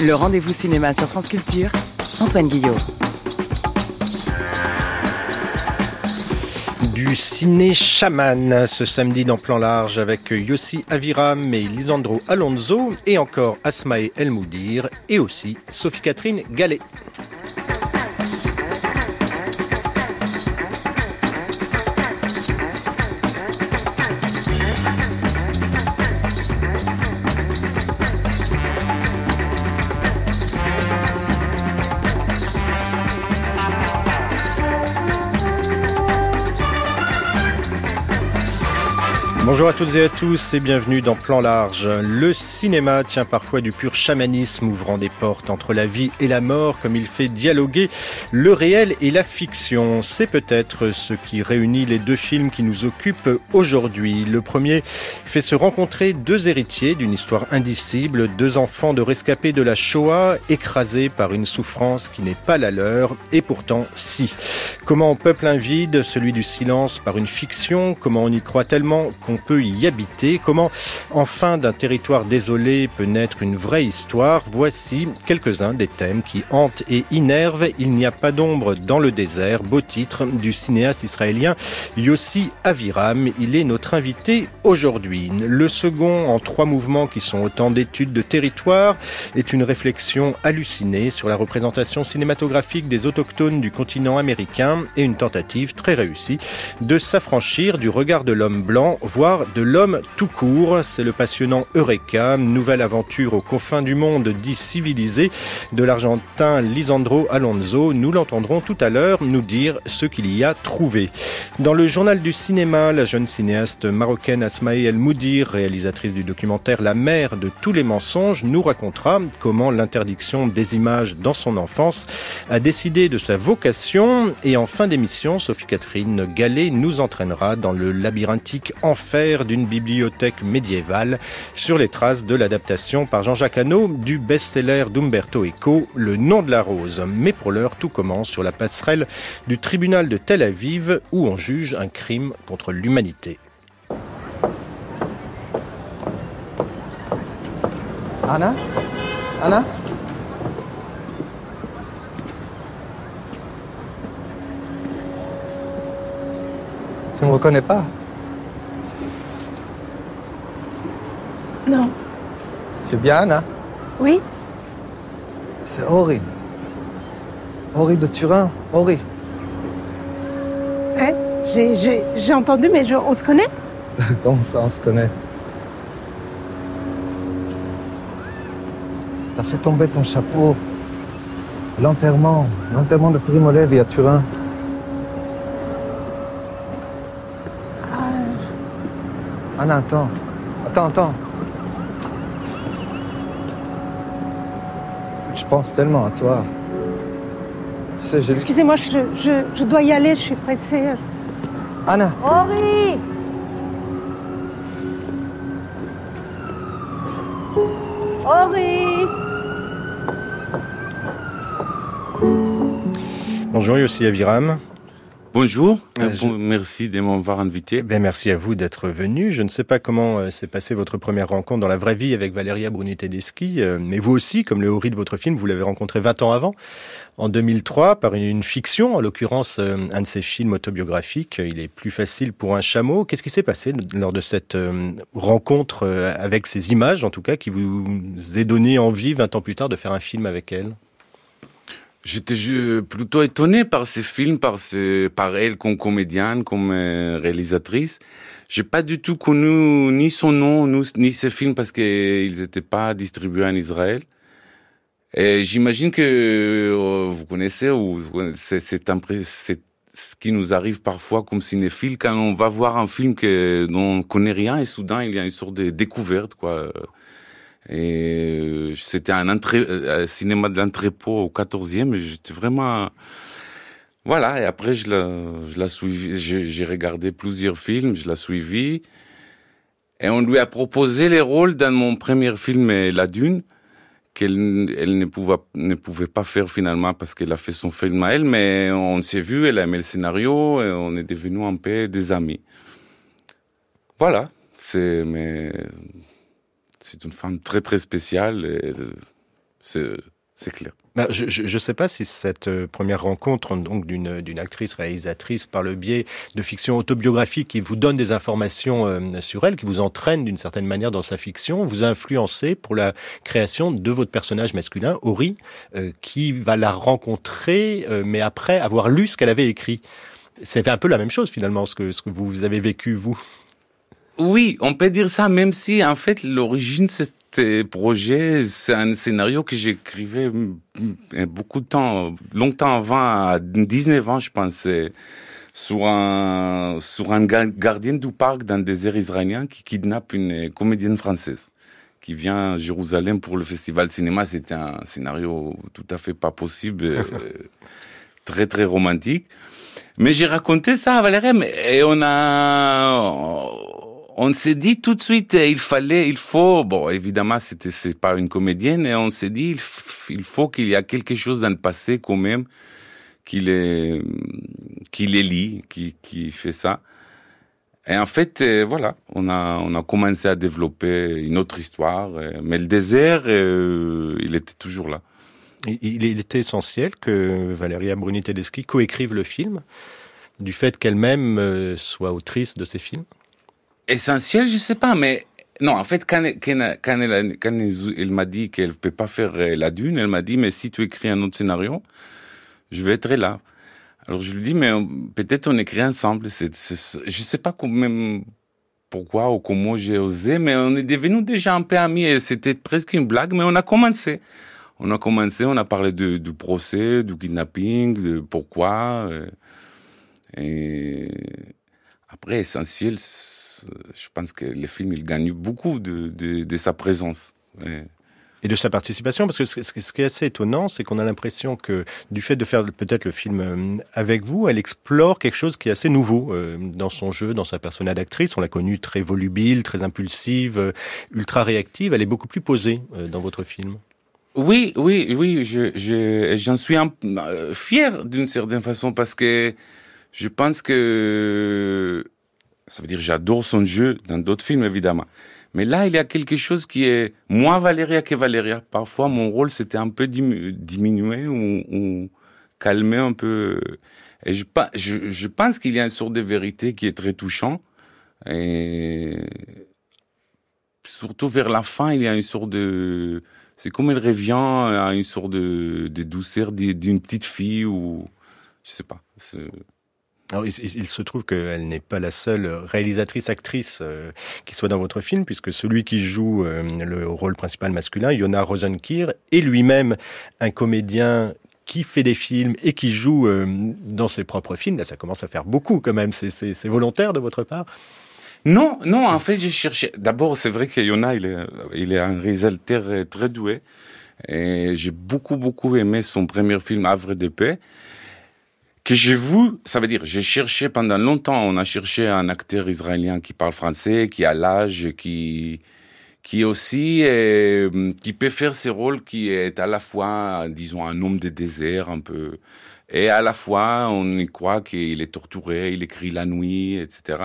Le rendez-vous cinéma sur France Culture, Antoine Guillot. Du ciné chaman ce samedi dans Plan Large avec Yossi Aviram et Lisandro Alonso et encore Asmae El Moudir et aussi Sophie-Catherine Gallet. Bonjour à toutes et à tous et bienvenue dans Plan Large. Le cinéma tient parfois du pur chamanisme ouvrant des portes entre la vie et la mort comme il fait dialoguer le réel et la fiction. C'est peut-être ce qui réunit les deux films qui nous occupent aujourd'hui. Le premier fait se rencontrer deux héritiers d'une histoire indicible, deux enfants de rescapés de la Shoah écrasés par une souffrance qui n'est pas la leur et pourtant si. Comment on peuple un vide, celui du silence par une fiction, comment on y croit tellement qu'on peut y habiter, comment enfin d'un territoire désolé peut naître une vraie histoire, voici quelques-uns des thèmes qui hantent et innervent. Il n'y a pas d'ombre dans le désert, beau titre du cinéaste israélien Yossi Aviram. Il est notre invité aujourd'hui. Le second, en trois mouvements qui sont autant d'études de territoire, est une réflexion hallucinée sur la représentation cinématographique des autochtones du continent américain et une tentative très réussie de s'affranchir du regard de l'homme blanc, voire de l'homme tout court. C'est le passionnant Eureka, nouvelle aventure aux confins du monde dit civilisé de l'Argentin Lisandro Alonso. Nous l'entendrons tout à l'heure nous dire ce qu'il y a trouvé. Dans le journal du cinéma, la jeune cinéaste marocaine Asmae El Moudir, réalisatrice du documentaire La mère de tous les mensonges, nous racontera comment l'interdiction des images dans son enfance a décidé de sa vocation. Et en fin d'émission, Sophie-Catherine Gallet nous entraînera dans le labyrinthique enfer d'une bibliothèque médiévale sur les traces de l'adaptation par Jean-Jacques Hano du best-seller d'Umberto Eco, Le nom de la rose. Mais pour l'heure, tout commence sur la passerelle du tribunal de Tel Aviv où on juge un crime contre l'humanité. Anna? Anna? Tu me reconnais pas? Non. Tu es bien, Anna Oui C'est Ori. Ori de Turin. Ori. Ouais, j'ai- entendu, mais je- on se connaît? Comment ça, on se connaît? T'as fait tomber ton chapeau. L'enterrement. L'enterrement de Primo Levi à Turin. Anna, attends. Attends, attends. Pense tellement à toi. Tu sais, j'ai lu... Excusez-moi, je, je, je dois y aller, je suis pressée. Anna Henri Henri Bonjour Yossi Aviram. Bonjour, Euh, euh, merci de m'avoir invité. Ben, merci à vous d'être venu. Je ne sais pas comment euh, s'est passée votre première rencontre dans la vraie vie avec Valeria Bruni Tedeschi, euh, mais vous aussi, comme le Hori de votre film, vous l'avez rencontré 20 ans avant, en 2003, par une, une fiction, en l'occurrence un de ses films autobiographiques. Il est plus facile pour un chameau. Qu'est-ce qui s'est passé lors de cette rencontre avec ces images, en tout cas, qui vous est donné envie, 20 ans plus tard, de faire un film avec elle? J'étais plutôt étonné par ce film, par, par elle comme comédienne, comme euh, réalisatrice. J'ai pas du tout connu ni son nom, ni, ni ce film parce qu'ils n'étaient pas distribués en Israël. Et j'imagine que euh, vous connaissez ou c'est ce qui nous arrive parfois comme cinéphiles quand on va voir un film que dont on connaît rien et soudain il y a une sorte de découverte quoi. Et euh, c'était un, un, cinéma de l'entrepôt au 14e et j'étais vraiment voilà, et après, je l'ai suivi, j'ai regardé plusieurs films, je l'ai suivi. Et on lui a proposé les rôles dans mon premier film, La Dune, qu'elle elle ne, pouvait, pas faire finalement parce qu'elle a fait son film à elle, mais on s'est vu, elle a aimé le scénario, et on est devenus un peu des amis. Voilà, c'est, mais, c'est une femme très très spéciale, c'est, c'est clair. Bah, je ne sais pas si cette euh, première rencontre donc d'une actrice réalisatrice par le biais de fiction autobiographique qui vous donne des informations euh, sur elle, qui vous entraîne d'une certaine manière dans sa fiction, vous a influencé pour la création de votre personnage masculin, Ori, euh, qui va la rencontrer, mais après avoir lu ce qu'elle avait écrit. C'est un peu la même chose finalement, ce que, ce que vous avez vécu, vous. Oui, on peut dire ça, même si en fait l'origine c'était projet, c'est un scénario que j'écrivais beaucoup de temps, longtemps avant, à 19 ans, je pensais, sur un, sur un gardien du parc d'un désert israélien qui kidnappe une comédienne française qui vient à Jérusalem pour le festival de cinéma. C'était un scénario tout à fait pas possible, euh, très très romantique. Mais j'ai raconté ça à Valérie et on a, on s'est dit tout de suite, euh, il fallait, il faut, bon, évidemment, c'était, c'est pas une comédienne, et on s'est dit, il, faut qu'il y a quelque chose dans le passé quand même, qui les, qui les lie, qui, qui fait ça. Et en fait, euh, voilà, on a, on a commencé à développer une autre histoire, euh, mais le désert, il était toujours là. Il, il était essentiel que Valéria Bruni-Tedeschi coécrive le film, du fait qu'elle-même soit autrice de ces films essentiel, je sais pas, mais non, en fait, quand, quand, quand elle, quand m'a dit qu'elle peut pas faire euh, la dune, elle m'a dit, mais si tu écris un autre scénario, je vais être là. Alors je lui dis, mais peut-être on écrit ensemble. Je sais pas même pourquoi ou comment j'ai osé, mais on est devenus déjà un peu amis et c'était presque une blague, mais on a commencé. On a commencé, on a parlé de, du procès, du kidnapping, de pourquoi. Euh, et après, essentiel, je pense que le film, il gagne beaucoup de, de, sa présence. Et de sa participation, parce que ce, qui est assez étonnant, c'est qu'on a l'impression que du fait de faire peut-être le film euh, avec vous, elle explore quelque chose qui est assez nouveau euh, dans son jeu, dans sa personnalité d'actrice. On l'a connue très volubile, très impulsive, euh, ultra réactive. Elle est beaucoup plus posée dans votre film. Oui, oui, oui, j'en suis un, fier d'une certaine façon parce que je pense que ça veut dire j'adore son jeu dans d'autres films, évidemment. Mais là, il y a quelque chose qui est moins Valéria que Valéria. Parfois, mon rôle, c'était un peu diminué ou, calmé un peu. Et je pense qu'il y a une sorte de vérité qui est très touchant. Et surtout vers la fin, il y a une sorte de... C'est comme elle revient à une sorte de, de douceur d'une petite fille ou... Je sais pas. Alors, il, se trouve qu'elle n'est pas la seule réalisatrice-actrice euh, qui soit dans votre film, puisque celui qui joue euh, le rôle principal masculin, Yona Rosenkir, est lui-même un comédien qui fait des films et qui joue euh, dans ses propres films. Là, ça commence à faire beaucoup quand même. C'est volontaire de votre part? Non, non. En fait, j'ai cherché. D'abord, c'est vrai que Yona, il est, il est un réalisateur très doué. Et j'ai beaucoup, beaucoup aimé son premier film, Havre de paix que j'ai vu, ça veut dire, j'ai cherché pendant longtemps, on a cherché un acteur israélien qui parle français, qui a l'âge, qui, qui aussi, euh, qui peut faire ce rôle qui est à la fois, disons, un homme de désert un peu, et à la fois, on y croit qu'il est torturé, il écrit la nuit, etc.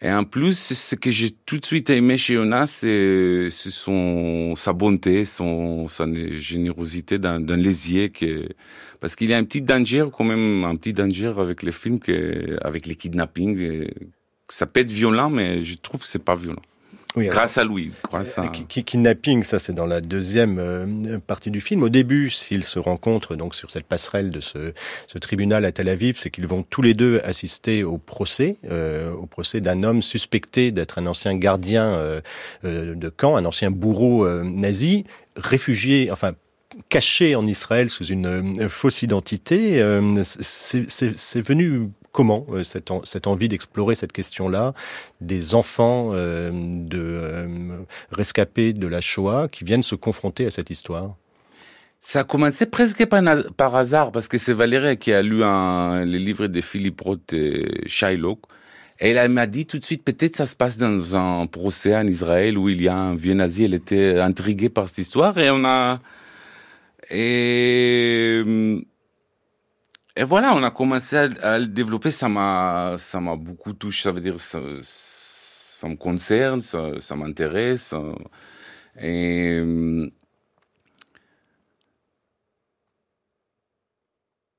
Et en plus, ce que j'ai tout de suite aimé chez Jonas, c'est son sa bonté, son sa générosité dans, dans les que parce qu'il y a un petit danger quand même, un petit danger avec les films que avec les kidnappings. Ça peut être violent, mais je trouve que c'est pas violent grâce à Louis. Grâce à... Kidnapping, ça c'est dans la deuxième euh, partie du film. Au début, s'ils se rencontrent donc sur cette passerelle de ce, ce tribunal à Tel Aviv, c'est qu'ils vont tous les deux assister au procès, euh, au procès d'un homme suspecté d'être un ancien gardien euh, de camp, un ancien bourreau nazi, réfugié, enfin caché en Israël sous une fausse identité. C'est venu comment cette, cette envie d'explorer cette question-là des enfants de rescapés de la Shoah qui viennent se confronter à cette histoire? Ça a commencé presque par, hasard, parce que c'est Valérie qui a lu les livres de Philippe Roth et Shylock. Et elle m'a dit tout de suite, peut-être ça se passe dans un procès en Israël où il y a un vieux nazi. Elle était intriguée par cette histoire et on a... Et, et voilà, on a commencé à, le développer. Ça m'a, ça m'a beaucoup touché. Ça veut dire, ça, ça me concerne, ça, m'intéresse. Et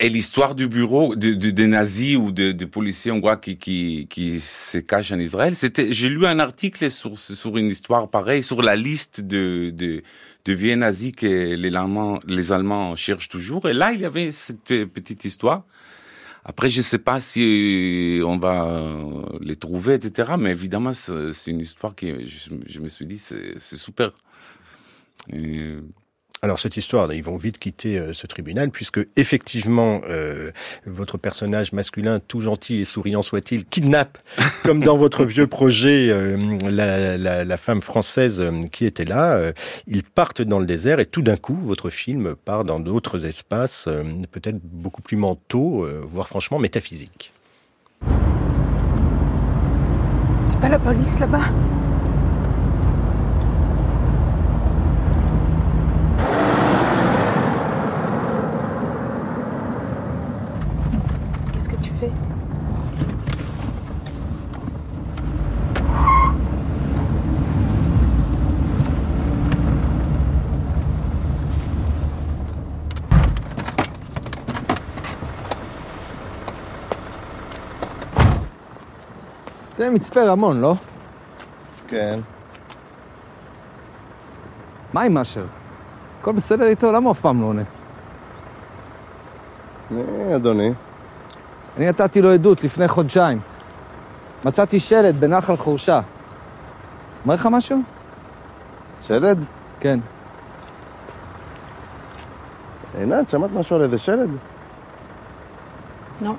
Et l'histoire du bureau de, des nazis ou des de policiers hongrois qui, qui, qui se cachent en Israël, c'était, j'ai lu un article sur, sur une histoire pareille, sur la liste de, de, de vieux que les Allemands, les Allemands cherchent toujours. Et là, il y avait cette petite histoire. Après, je sais pas si on va les trouver, etc. Mais évidemment, c'est une histoire qui, je, me suis dit, c'est super. Alors cette histoire, ils vont vite quitter euh, ce tribunal puisque effectivement euh, votre personnage masculin, tout gentil et souriant soit-il, kidnappe, comme dans votre vieux projet, euh, la, la, la, femme française qui était là. ils partent dans le désert et tout d'un coup, votre film part dans d'autres espaces, peut-être beaucoup plus mentaux, voire franchement métaphysiques. C'est pas la police là-bas? זה מצפה רמון, לא? כן. מה עם אשר? הכל בסדר איתו? למה הוא אף פעם לא עונה? מי אדוני? אני נתתי לו עדות לפני חודשיים. מצאתי שלט בנחל חורשה. אומר לך משהו? שלד? כן. עינת, שמעת משהו על איזה שלד? לא.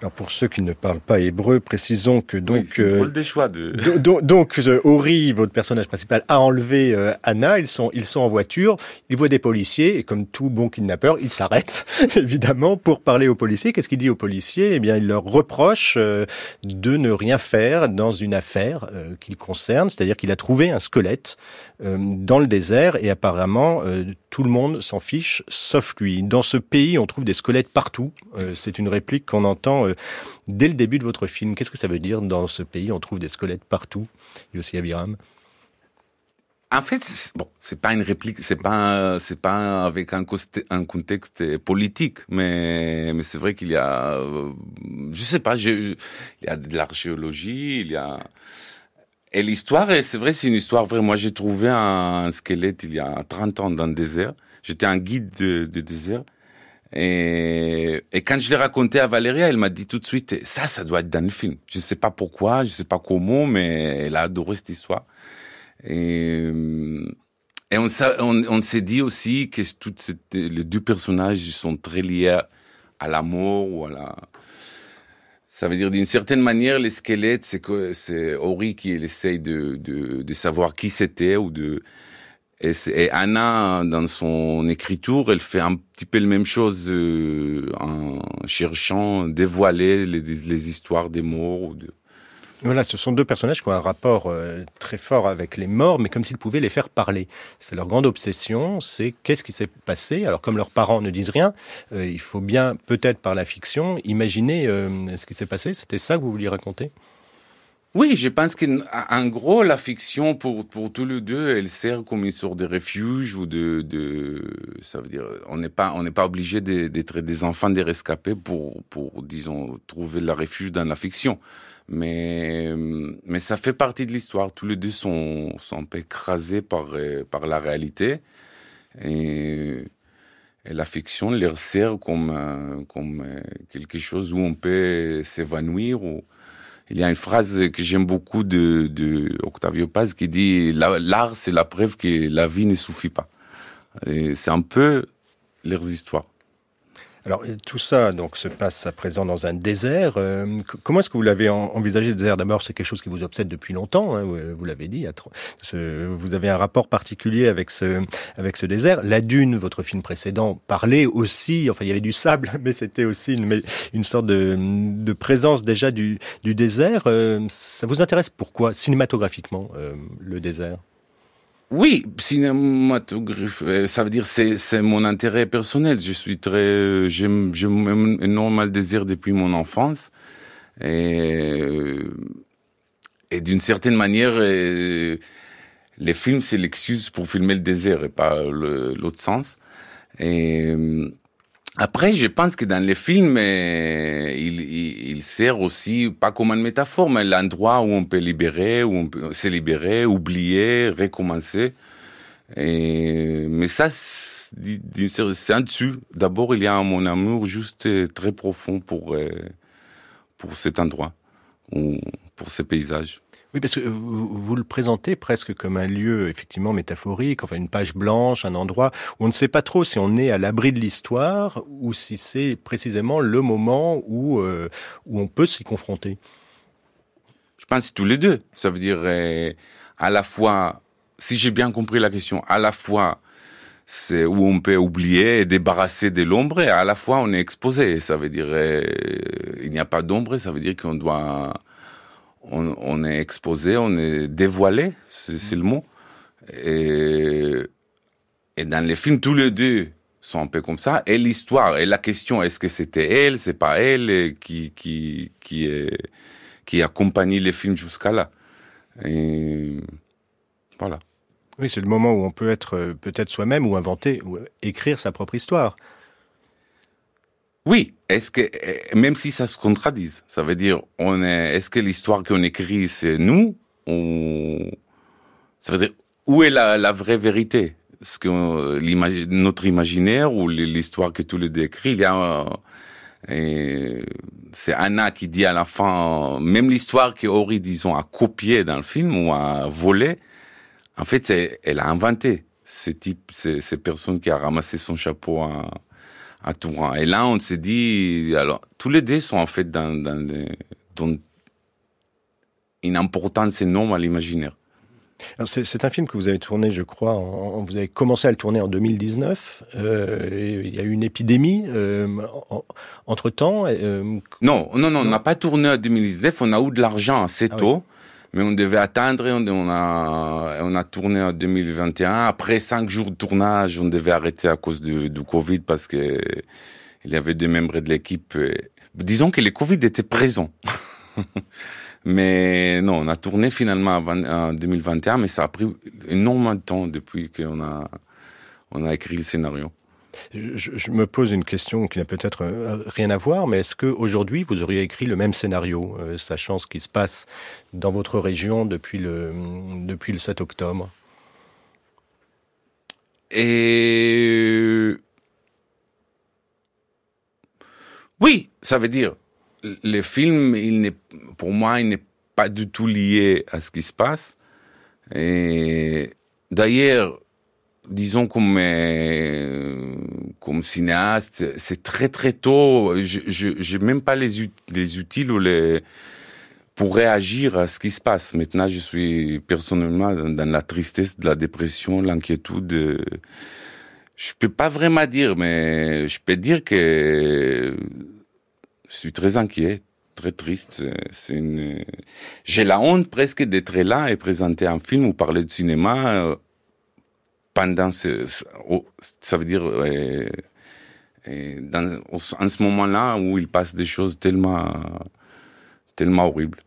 Alors pour ceux qui ne parlent pas hébreu, précisons que donc oui, euh, des choix de... donc, donc euh, Ori, votre personnage principal, a enlevé euh, Anna. Ils sont ils sont en voiture. Ils voient des policiers et comme tout bon kidnappeur, ils s'arrêtent évidemment pour parler aux policiers. Qu'est-ce qu'il dit aux policiers? Eh bien, il leur reproche euh, de ne rien faire dans une affaire euh, qu'il concerne, c'est-à-dire qu'il a trouvé un squelette dans le désert et apparemment tout le monde s'en fiche sauf lui. Dans ce pays, on trouve des squelettes partout. C'est une réplique qu'on entend euh, dès le début de votre film. Qu'est-ce que ça veut dire dans ce pays On trouve des squelettes partout. Yossi Aviram? En fait, bon, c'est pas une réplique, c'est pas, c'est pas avec un, un, contexte politique, mais, mais c'est vrai qu'il y a, euh, je sais pas, il y a de l'archéologie, il y a, et l'histoire, c'est vrai, c'est une histoire vraie. Moi, j'ai trouvé un, squelette il y a 30 ans dans le désert. J'étais un guide de, désert. Et, quand je l'ai raconté à Valéria, elle m'a dit tout de suite, ça, ça doit être dans le film. Je sais pas pourquoi, je sais pas comment, mais elle a adoré cette histoire. Et, et on, s'est dit aussi que toutes les deux personnages sont très liés à la mort ou à la... Ça veut dire d'une certaine manière, les squelettes, c'est que c'est Ori qui essaye de, de, de savoir qui c'était ou de et, Anna, dans son écriture, elle fait un petit peu la même chose euh, en cherchant dévoiler les, les, histoires des morts. De... Voilà, ce sont deux personnages qui ont un rapport euh, très fort avec les morts, mais comme s'ils pouvaient les faire parler. C'est leur grande obsession, c'est qu'est-ce qui s'est passé. Alors comme leurs parents ne disent rien, euh, il faut bien, peut-être par la fiction, imaginer euh, ce qui s'est passé. C'était ça que vous vouliez raconter? Oui, je pense qu'en gros, la fiction, pour, pour tous les deux, elle sert comme une sorte de refuge ou de, de ça veut dire, on n'est pas, on pas obligé d'être des enfants des rescapés pour, pour, disons, trouver la refuge dans la fiction. Mais, mais ça fait partie de l'histoire. Tous les deux sont, sont un peu écrasés par, par la réalité. Et, et la fiction leur sert comme, comme quelque chose où on peut s'évanouir ou, il y a une phrase que j'aime beaucoup de, de Octavio Paz qui dit l'art c'est la preuve que la vie ne suffit pas. C'est un peu leurs histoires. Alors tout ça donc se passe à présent dans un désert. Euh, comment est-ce que vous l'avez envisagé le désert? D'abord, c'est quelque chose qui vous obsède depuis longtemps. Hein, vous, l'avez dit. Vous avez un rapport particulier avec ce avec ce désert. La Dune, votre film précédent, parlait aussi. Enfin, il y avait du sable, mais c'était aussi une, sorte de, présence déjà du, du désert. Euh, ça vous intéresse pourquoi cinématographiquement euh, le désert? Oui, cinématographe, euh, ça veut dire c'est c'est mon intérêt personnel. Je suis très, j'aime j'aime énormément le désir depuis mon enfance et euh, et d'une certaine manière, euh, les films c'est l'excuse pour filmer le désert et pas l'autre sens. Et après, je pense que dans les films, euh, il, il, sert aussi pas comme une métaphore, mais l'endroit où on peut libérer, où on peut se libérer, oublier, recommencer. Et, mais ça, c'est un dessus. D'abord, il y a mon amour juste euh, très profond pour euh, pour cet endroit, ou pour ces paysages. Parce que vous, le présentez presque comme un lieu effectivement métaphorique, enfin une page blanche, un endroit où on ne sait pas trop si on est à l'abri de l'histoire ou si c'est précisément le moment où euh, où on peut s'y confronter. Je pense tous les deux. Ça veut dire euh, à la fois, si j'ai bien compris la question, à la fois c'est où on peut oublier et débarrasser de l'ombre et à la fois on est exposé. Ça veut dire euh, il n'y a pas d'ombre, ça veut dire qu'on doit on, est exposé, on est dévoilé, c'est le mot. Et, dans les films, tous les deux sont un peu comme ça. Et l'histoire, et la question, est-ce que c'était elle, c'est pas elle qui, qui, qui, accompagne les films jusqu'à là. Et voilà. Oui, c'est le moment où on peut être euh, peut-être soi-même ou inventer ou écrire sa propre histoire. Oui, est-ce que eh, même si ça se contradise, ça veut dire on est est-ce que l'histoire qu'on écrit c'est nous ou ça veut dire où est la, vraie vérité? Ce que notre imaginaire ou l'histoire que tous les deux écrit, il y a c'est Anna qui dit à la fin même l'histoire que Ori disons a copié dans le film ou a volé en fait elle a inventé. Ce type ces personnes qui a ramassé son chapeau à, à Touran. Et là, on s'est dit, alors, tous les deux sont en fait dans, dans, dans une importance énorme à l'imaginaire. C'est un film que vous avez tourné, je crois, en, vous avez commencé à le tourner en 2019. Euh, il y a eu une épidémie euh, entre temps. Euh, non, non, non, on n'a pas tourné en 2019. On a eu de l'argent assez ah tôt mais on devait attendre. On, a, on a tourné en 2021. Après cinq jours de tournage, on devait arrêter à cause du, du Covid parce que il y avait des membres de l'équipe. Disons que le Covid était présent. mais non, on a tourné finalement en 2021, mais ça a pris énormément de temps depuis qu'on a, on a écrit le scénario. Je, me pose une question qui n'a peut-être euh, rien à voir, mais est-ce qu'aujourd'hui vous auriez écrit le même scénario, euh, sachant ce qui se passe dans votre région depuis le, depuis le 7 octobre? Et oui, ça veut dire le film, il n'est, pour moi, il n'est pas du tout lié à ce qui se passe. Et d'ailleurs, disons comme euh, comme cinéaste, c'est très très tôt. Je j'ai même pas les les outils ou les pour réagir à ce qui se passe. Maintenant, je suis personnellement dans la tristesse, de la dépression, l'inquiétude. Je peux pas vraiment dire, mais je peux dire que je suis très inquiet, très triste. C'est j'ai la honte presque d'être là et présenter un film ou parler de cinéma pendant ce, ça veut dire euh, euh, dans, en ce moment-là où il passe des choses tellement, tellement horribles.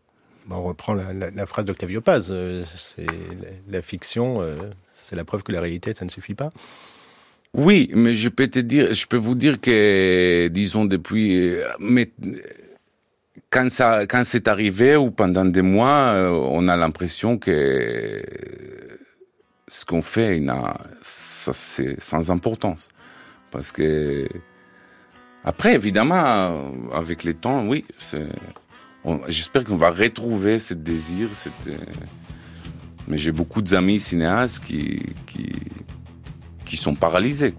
On reprend la, la, phrase d'Octavio Paz, euh, c'est la, fiction, c'est la preuve que la réalité, ça ne suffit pas. Oui, mais je peux te dire, je peux vous dire que, disons depuis, mais quand ça, quand c'est arrivé ou pendant des mois, on a l'impression que ce qu'on fait, c'est sans importance. Parce que, après, évidemment, avec les temps, oui, j'espère qu'on va retrouver ce désir. Mais j'ai beaucoup d'amis cinéastes qui, sont paralysés.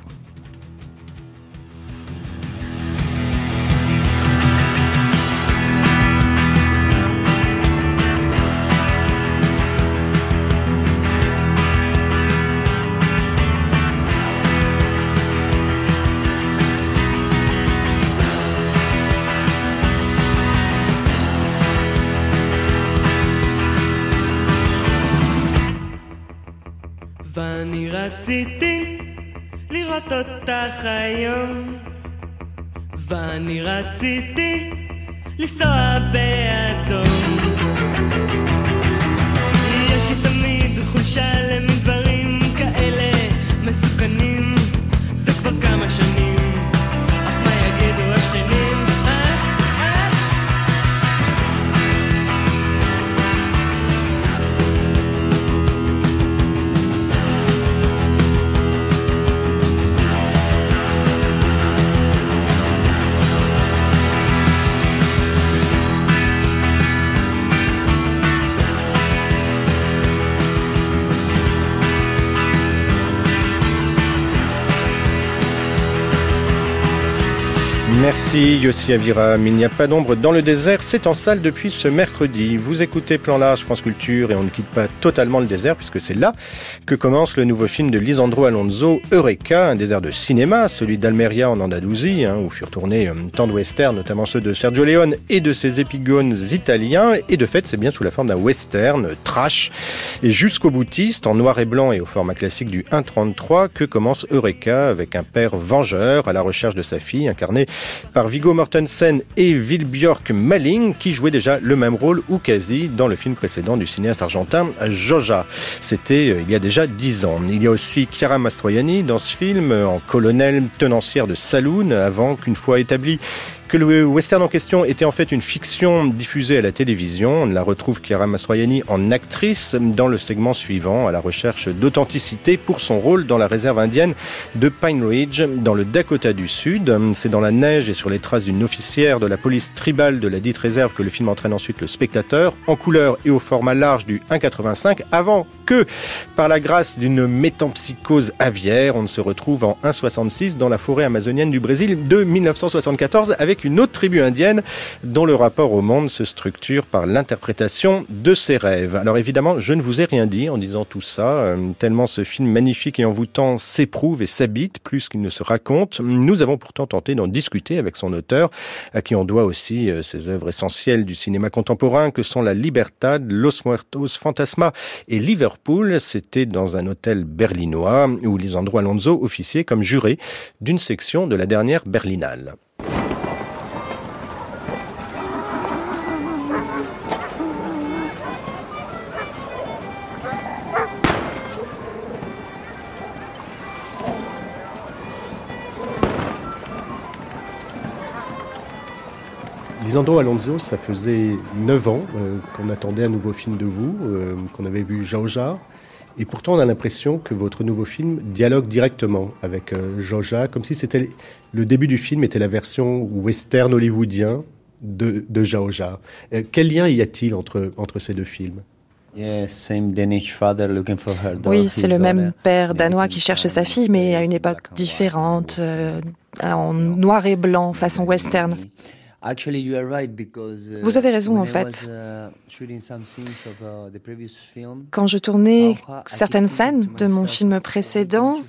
אותך היום. ואני רציתי לנסוע באדום. יש לי תמיד חולשה למין Merci Yossi Aviram. Il n'y a pas d'ombre dans le désert, c'est en salle depuis ce mercredi. Vous écoutez Plan Large France Culture et on ne quitte pas totalement le désert puisque c'est là que commence le nouveau film de Lisandro Alonso, Eureka, un désert de cinéma, celui d'Almeria en Andalousie, hein, où furent tournés euh, tant de westerns, notamment ceux de Sergio Leone et de ses épigones italiens. Et de fait, c'est bien sous la forme d'un western trash et jusqu'au boutiste, en noir et blanc et au format classique du 1.33, que commence Eureka avec un père vengeur à la recherche de sa fille, incarné par Viggo Mortensen et Vilbjörk Malling, qui jouaient déjà le même rôle ou quasi dans le film précédent du cinéaste argentin Joja. C'était euh, il y a déjà dix ans. Il y a aussi Chiara Mastroianni dans ce film, en colonel tenancière de saloon, avant qu'une fois établi que le western en question était en fait une fiction diffusée à la télévision. On la retrouve Chiara Mastroianni en actrice dans le segment suivant, à la recherche d'authenticité pour son rôle dans la réserve indienne de Pine Ridge, dans le Dakota du Sud. C'est dans la neige et sur les traces d'une officière de la police tribale de la dite réserve que le film entraîne ensuite le spectateur, en couleur et au format large du 1,85, avant que, par la grâce d'une métampsychose aviaire, on se retrouve en 1,66 dans la forêt amazonienne du Brésil de 1974 avec une autre tribu indienne dont le rapport au monde se structure par l'interprétation de ses rêves. Alors évidemment, je ne vous ai rien dit en disant tout ça, euh, tellement ce film magnifique et envoûtant s'éprouve et s'habite plus qu'il ne se raconte. Nous avons pourtant tenté d'en discuter avec son auteur, à qui on doit aussi euh, ces œuvres essentielles du cinéma contemporain que sont La Libertad, Los Muertos, Fantasma et C'était dans un hôtel berlinois où Lisandro Alonso officiait comme juré d'une section de la dernière Berlinale. Lisandro Alonso, ça faisait 9 ans euh, qu'on attendait un nouveau film de vous, euh, qu'on avait vu Jaoja. Et pourtant, on a l'impression que votre nouveau film dialogue directement avec euh, Jaoja, comme si c'était le début du film était la version western hollywoodien de, de Jaoja. Euh, quel lien y a-t-il entre, entre ces deux films? Oui, c'est le même père danois qui cherche sa fille, mais à une époque différente, euh, en noir et blanc, façon western. Vous avez raison en fait. Quand je tournais certaines scènes de mon film précédent,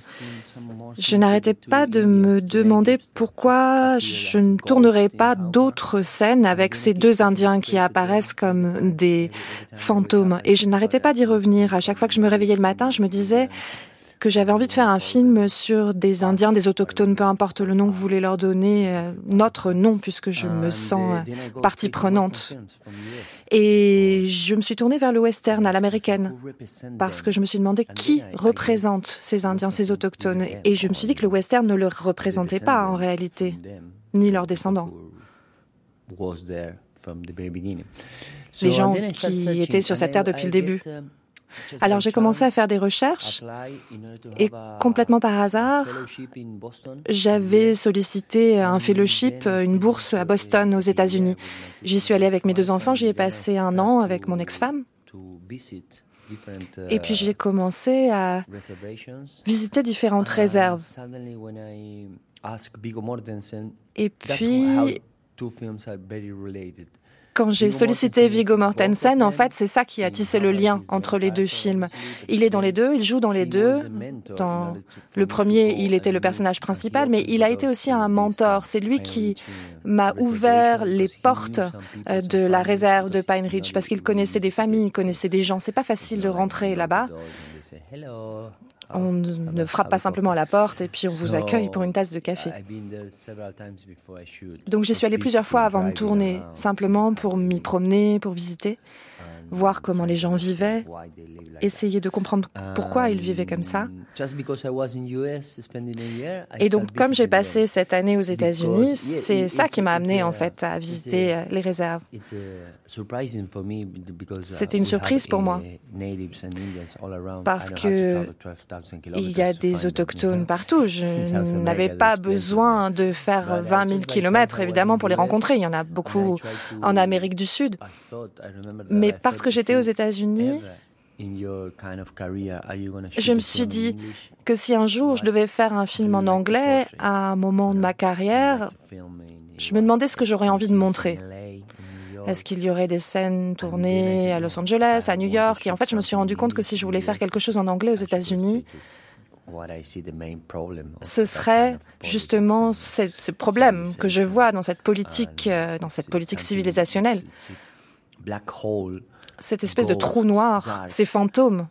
je n'arrêtais pas de me demander pourquoi je ne tournerais pas d'autres scènes avec ces deux Indiens qui apparaissent comme des fantômes. Et je n'arrêtais pas d'y revenir. À chaque fois que je me réveillais le matin, je me disais que j'avais envie de faire un film sur des Indiens, des autochtones, peu importe le nom que vous voulez leur donner, euh, notre nom, puisque je me sens euh, partie prenante. Et je me suis tournée vers le western, à l'américaine, parce que je me suis demandé qui représente ces Indiens, ces autochtones. Et je me suis dit que le western ne leur représentait pas en réalité, ni leurs descendants. Les gens qui étaient sur cette terre depuis le début. Alors j'ai commencé à faire des recherches et complètement par hasard, j'avais sollicité un fellowship, une bourse à Boston aux États-Unis. J'y suis allée avec mes deux enfants, j'y ai passé un an avec mon ex-femme. Et puis j'ai commencé à visiter différentes réserves. Et puis, quand j'ai sollicité Viggo Mortensen, en fait, c'est ça qui a tissé le lien entre les deux films. Il est dans les deux, il joue dans les deux. Dans le premier, il était le personnage principal, mais il a été aussi un mentor. C'est lui qui m'a ouvert les portes euh, de la réserve de Pine Ridge parce qu'il connaissait des familles, il connaissait des gens. C'est pas facile de rentrer là-bas. On ne frappe pas simplement à la porte et puis on vous accueille pour une tasse de café. Donc j'y suis allée plusieurs fois avant de tourner, simplement pour m'y promener, pour visiter voir comment les gens vivaient, essayer de comprendre pourquoi ils vivaient comme ça. Et donc, comme j'ai passé cette année aux États-Unis, c'est ça qui m'a amené en fait à visiter euh, les réserves. C'était une surprise pour moi parce que il y a des autochtones partout. Je n'avais pas besoin de faire 20 000 kilomètres évidemment pour les rencontrer. Il y en a beaucoup en Amérique du Sud. Mais que j'étais aux États-Unis, je me suis dit que si un jour je devais faire un film en anglais à un moment de ma carrière, je me demandais ce que j'aurais envie de montrer. Est-ce qu'il y aurait des scènes tournées à Los Angeles, à New York? Et en fait, je me suis rendu compte que si je voulais faire quelque chose en anglais aux États-Unis, ce serait justement ce, problème que je vois dans cette politique, euh, dans cette politique civilisationnelle cette espèce de trou noir, ces fantômes,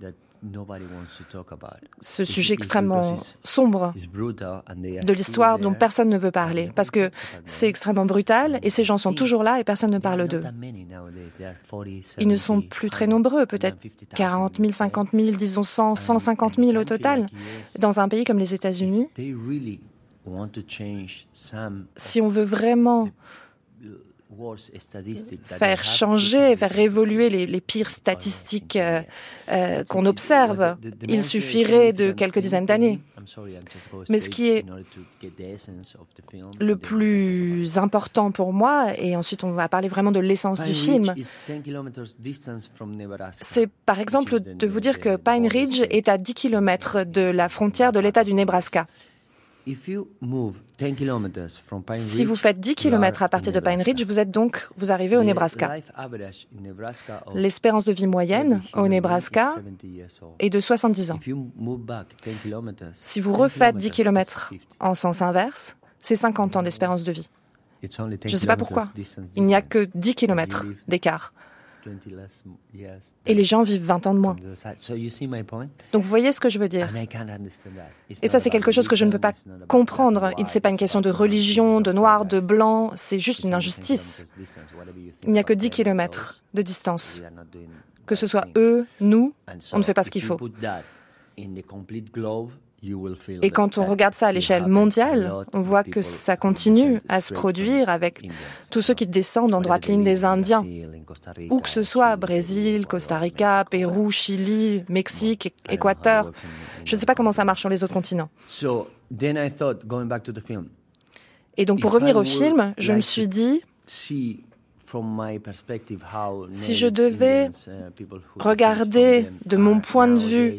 ce sujet extrêmement sombre de l'histoire dont personne ne veut parler, parce que c'est extrêmement brutal et ces gens sont toujours là et personne ne parle d'eux. Ils ne sont plus très nombreux, peut-être 40 000, 50 000, disons 100, 150 000 au total, dans un pays comme les États-Unis. Si on veut vraiment faire changer, faire évoluer les, pires statistiques euh, euh, qu'on observe. Il suffirait de quelques dizaines d'années. Mais ce qui est le plus important pour moi, et ensuite on va parler vraiment de l'essence du film, c'est par exemple de vous dire que Pine Ridge est à 10 km de la frontière de l'État du Nebraska. Si vous faites 10 km à partir de Pine Ridge, vous êtes donc, vous arrivez au Nebraska. L'espérance de vie moyenne au Nebraska est de 70 ans. Si vous refaites 10 km en sens inverse, c'est 50 ans d'espérance de vie. Je ne sais pas pourquoi. Il n'y a que 10 km d'écart et les gens vivent 20 ans de moins. Donc vous voyez ce que je veux dire. Et ça, c'est quelque chose que je ne peux pas comprendre. Ce n'est pas une question de religion, de noir, de blanc, c'est juste une injustice. Il n'y a que 10 km de distance. Que ce soit eux, nous, on ne fait pas ce qu'il faut. Et quand on regarde ça à l'échelle mondiale, on voit que ça continue à se produire avec tous ceux qui descendent en droite ligne des Indiens, où que ce soit Brésil, Costa Rica, Pérou, Chili, Mexique, Équateur. Je ne sais pas comment ça marche sur les autres continents. Et donc pour revenir au film, je me suis dit, si je devais uh, regarder de mon point de vue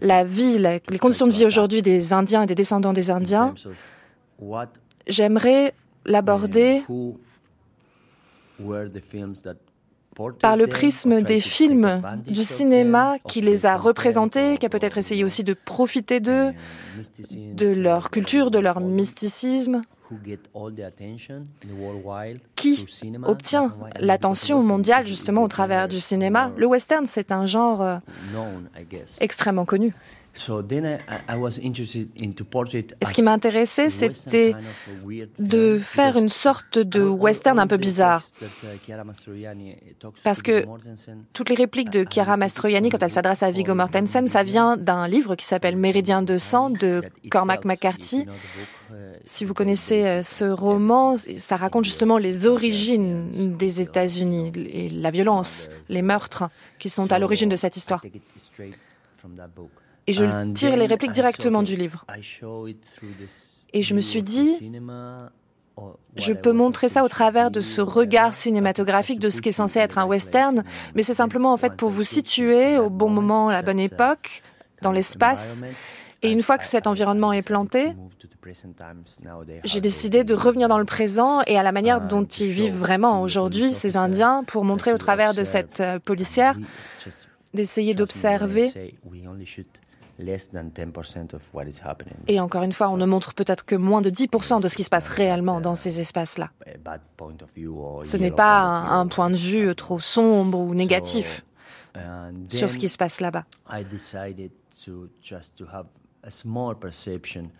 la vie, les conditions de vie aujourd'hui des Indiens et des descendants des Indiens, j'aimerais l'aborder par le prisme des films, du cinéma qui les a représentés, qui a peut-être essayé aussi de profiter d'eux, de leur culture, de leur mysticisme qui obtient l'attention mondiale justement au travers du cinéma. Le western, c'est un genre euh, extrêmement connu. Ce qui m'a intéressé, c'était de faire une sorte de western un peu bizarre. Parce que toutes les répliques de Chiara Mastroianni, quand elle s'adresse à Viggo Mortensen, ça vient d'un livre qui s'appelle Méridien de sang de Cormac McCarthy. Si vous connaissez euh, ce roman, ça raconte justement les origines des États-Unis, et la violence, les meurtres qui sont à l'origine de cette histoire. Et je tire les répliques directement du livre. Et je me suis dit, je peux montrer ça au travers de ce regard cinématographique de ce qui est censé être un western, mais c'est simplement en fait pour vous situer au bon moment, à la bonne époque, dans l'espace. Et une fois que cet environnement est planté, j'ai décidé de revenir dans le présent et à la manière dont ils vivent vraiment aujourd'hui, ces Indiens, pour montrer au travers de cette euh, policière, d'essayer d'observer. Et encore une fois, on ne montre peut-être que moins de 10% de ce qui se passe réellement dans ces espaces-là. Ce n'est pas un, un point de vue trop sombre ou négatif sur ce qui se passe là-bas.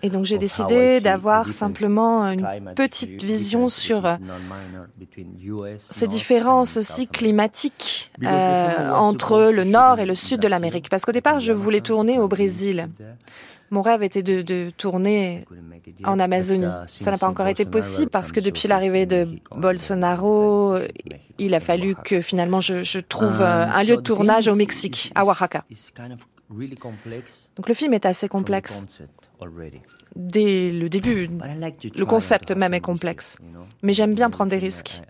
Et donc j'ai décidé d'avoir simplement une petite vision sur euh, ces différences aussi climatiques euh, entre le nord et le sud de l'Amérique. Parce qu'au départ, je voulais tourner au Brésil. Mon rêve était de, de tourner en Amazonie. Ça n'a pas encore été possible parce que depuis l'arrivée de Bolsonaro, il a fallu que finalement je, je trouve euh, un lieu de tournage au Mexique, à Oaxaca. Donc le film est assez complexe. Dès le début, le concept même est complexe. Mais j'aime bien prendre des risques.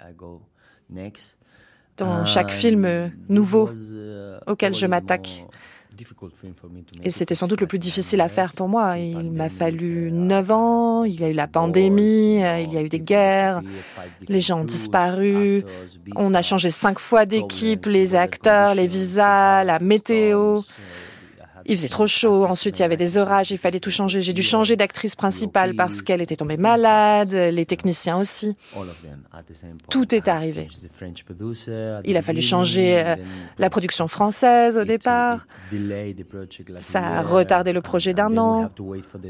Dans chaque film nouveau auquel je m'attaque. Et c'était sans doute le plus difficile à faire pour moi. Il m'a fallu neuf ans, il y a eu la pandémie, il y a eu des guerres, les gens ont disparu, on a changé cinq fois d'équipe, les acteurs, les visas, la météo. Il faisait trop chaud, ensuite il y avait des orages, il fallait tout changer. J'ai dû changer d'actrice principale parce qu'elle était tombée malade, les techniciens aussi. Tout est arrivé. Il a fallu changer euh, la production française au départ. Ça a retardé le projet d'un an.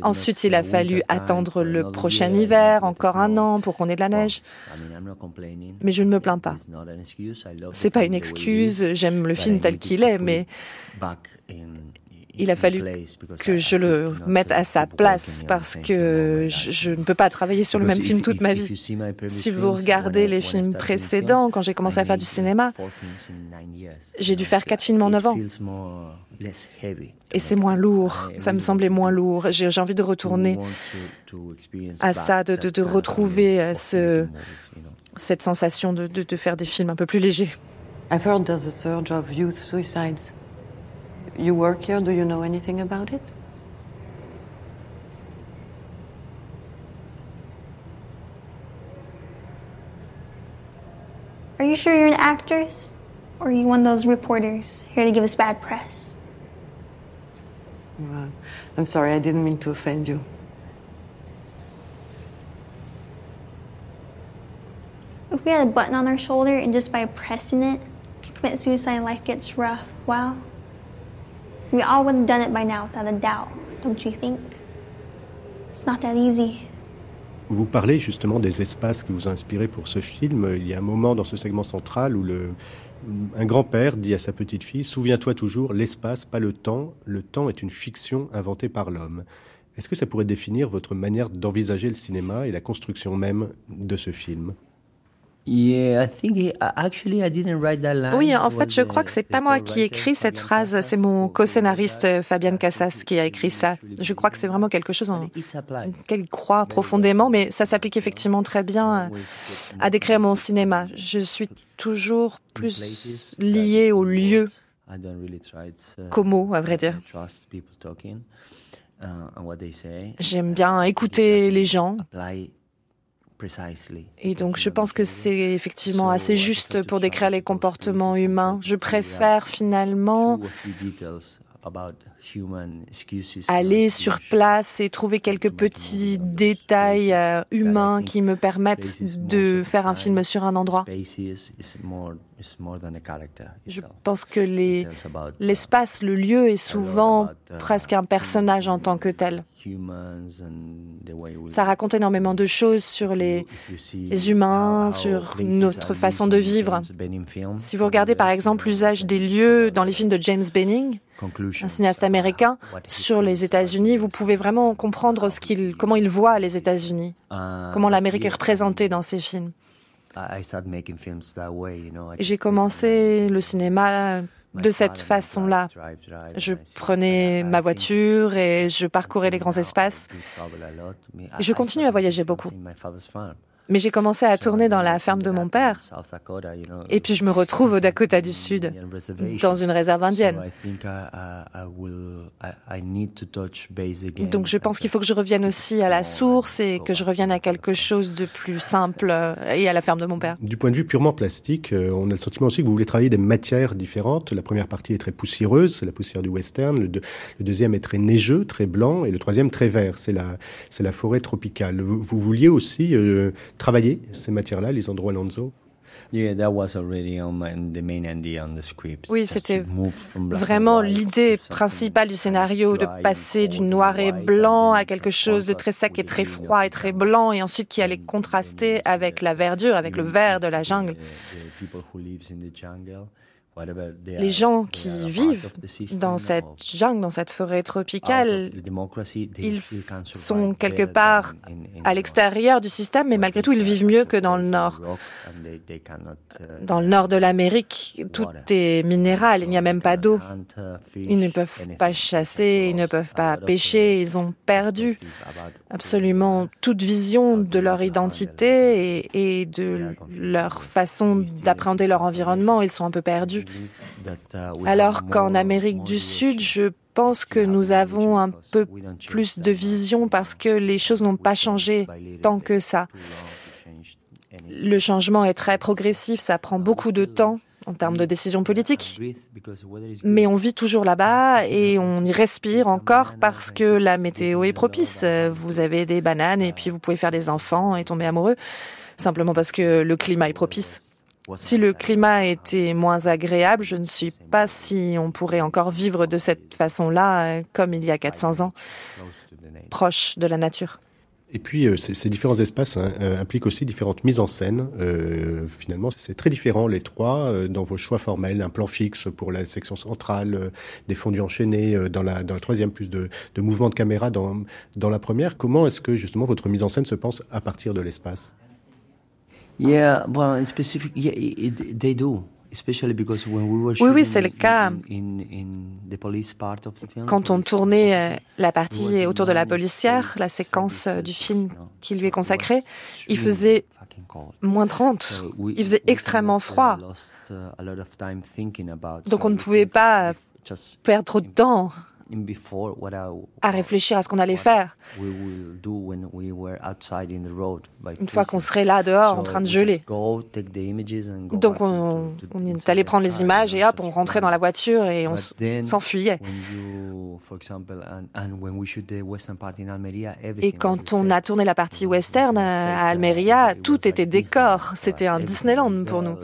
Ensuite, il a fallu attendre le prochain hiver, encore un an pour qu'on ait de la neige. Mais je ne me plains pas. C'est pas une excuse, j'aime le film tel qu'il est, mais il a fallu que je le mette à sa place parce que je, ne peux pas travailler sur le même film toute ma vie. Si vous regardez les films précédents, quand j'ai commencé à faire du cinéma, j'ai dû faire quatre films en neuf ans. Et c'est moins lourd, ça me semblait moins lourd. J'ai envie de retourner à ça, de, retrouver euh, ce, cette sensation de, faire des films un peu plus légers. I've heard surge of youth suicides. You work here, do you know anything about it? Are you sure you're an actress? Or are you one of those reporters here to give us bad press? Well, I'm sorry, I didn't mean to offend you. If we had a button on our shoulder and just by pressing it, could commit suicide life gets rough, wow. We all would have done it by now without a doubt, don't you think? It's not that easy. Vous parlez justement des espaces qui vous ont inspiré pour ce film. Il y a un moment dans ce segment central où un grand-père dit à sa petite fille Souviens-toi toujours, l'espace, pas le temps. Le temps est une fiction inventée par l'homme. Est-ce que ça pourrait définir votre manière d'envisager le cinéma et la construction même de ce film? Uh, oui, en fait, je crois que c'est pas moi qui ai écrit cette phrase, c'est mon co-scénariste Fabian Cassas qui a écrit ça. Je crois que c'est vraiment quelque chose en lequel il croit profondément, mais ça s'applique effectivement très bien à décrire mon cinéma. Je suis toujours plus lié au lieu qu'au mot, à vrai dire. J'aime bien écouter les gens et donc je pense que c'est effectivement assez juste pour décrire les comportements humains. Je préfère finalement aller sur place et trouver quelques petits détails euh, humains qui me permettent de faire un film sur un endroit. Je pense que les- l'espace, le lieu est souvent presque un personnage en tant que tel. Ça raconte énormément de choses sur les, les humains, sur notre façon de vivre. Si vous regardez par exemple l'usage des lieux dans les films de James Benning, un cinéaste américain, sur les États-Unis, vous pouvez vraiment comprendre ce qu'il, comment il voit les États-Unis, comment l'Amérique est représentée dans ses films. J'ai commencé le cinéma de cette façon-là. Je prenais ma voiture et je parcourais les grands espaces. Je continue à voyager beaucoup. Mais j'ai commencé à tourner dans la ferme de mon père. Et puis je me retrouve au Dakota du Sud, dans une réserve indienne. Donc je pense qu'il faut que je revienne aussi à la source et que je revienne à quelque chose de plus simple euh, et à la ferme de mon père. Du point de vue purement plastique, euh, on a le sentiment aussi que vous voulez travailler des matières différentes. La première partie est très poussiéreuse, c'est la poussière du western. Le, deux- le deuxième est très neigeux, très blanc, et le troisième très vert, c'est la, forêt tropicale. Vous, vous vouliez aussi euh, travailler ces matières-là, les endroits Lanzo Oui, c'était vraiment l'idée principale du scénario, de passer du noir et blanc à quelque chose de très sec et très froid et très blanc, et ensuite qui allait contraster avec la verdure, avec le vert de la jungle. Les gens qui vivent dans cette jungle, dans cette forêt tropicale, ils sont quelque part à l'extérieur du système, mais malgré tout, ils vivent mieux que dans le nord. Dans le nord de l'Amérique, tout est minéral, il n'y a même pas d'eau. Ils ne peuvent pas chasser, ils ne peuvent pas pêcher, ils ont perdu absolument toute vision de leur identité et, et de leur façon d'appréhender leur environnement. Ils sont un peu perdus. Alors qu'en Amérique du Sud, je pense que nous avons un peu plus de vision parce que les choses n'ont pas changé tant que ça. Le changement est très progressif, ça prend beaucoup de temps en termes de décisions politiques. Mais on vit toujours là-bas et on y respire encore parce que la météo est propice. Vous avez des bananes et puis vous pouvez faire des enfants et tomber amoureux simplement parce que le climat est propice. Si le climat était moins agréable, je ne sais pas si on pourrait encore vivre de cette façon-là, euh, comme il y a 400 ans, proche de la nature. Et puis, euh, ces, ces différents espaces hein, euh, impliquent aussi différentes mises en scène. Euh, finalement, c'est très différent, les trois, euh, dans vos choix formels. Un plan fixe pour la section centrale, euh, des fondus enchaînés euh, dans, la, dans la troisième, plus de, de mouvements de caméra dans, dans la première. Comment est-ce que, justement, votre mise en scène se pense à partir de l'espace? Yeah, well, in specific, yeah, it, they do. Especially because when we were Oui, oui, c'est le cas. in, in the police part of the film, Quand on tournait euh, la partie autour de la policière, la séquence euh, du film qui lui est consacrée, il faisait moins 30. Il faisait extrêmement froid. uh, about. Donc on ne pouvait pas perdre trop de temps à réfléchir à ce qu'on allait faire une fois qu'on serait là dehors en train de geler. Donc on, on est allé prendre les images et hop, on rentrait dans la voiture et on s'enfuyait. Et quand on a tourné la partie western à Almeria, tout était décor. C'était un Disneyland pour nous.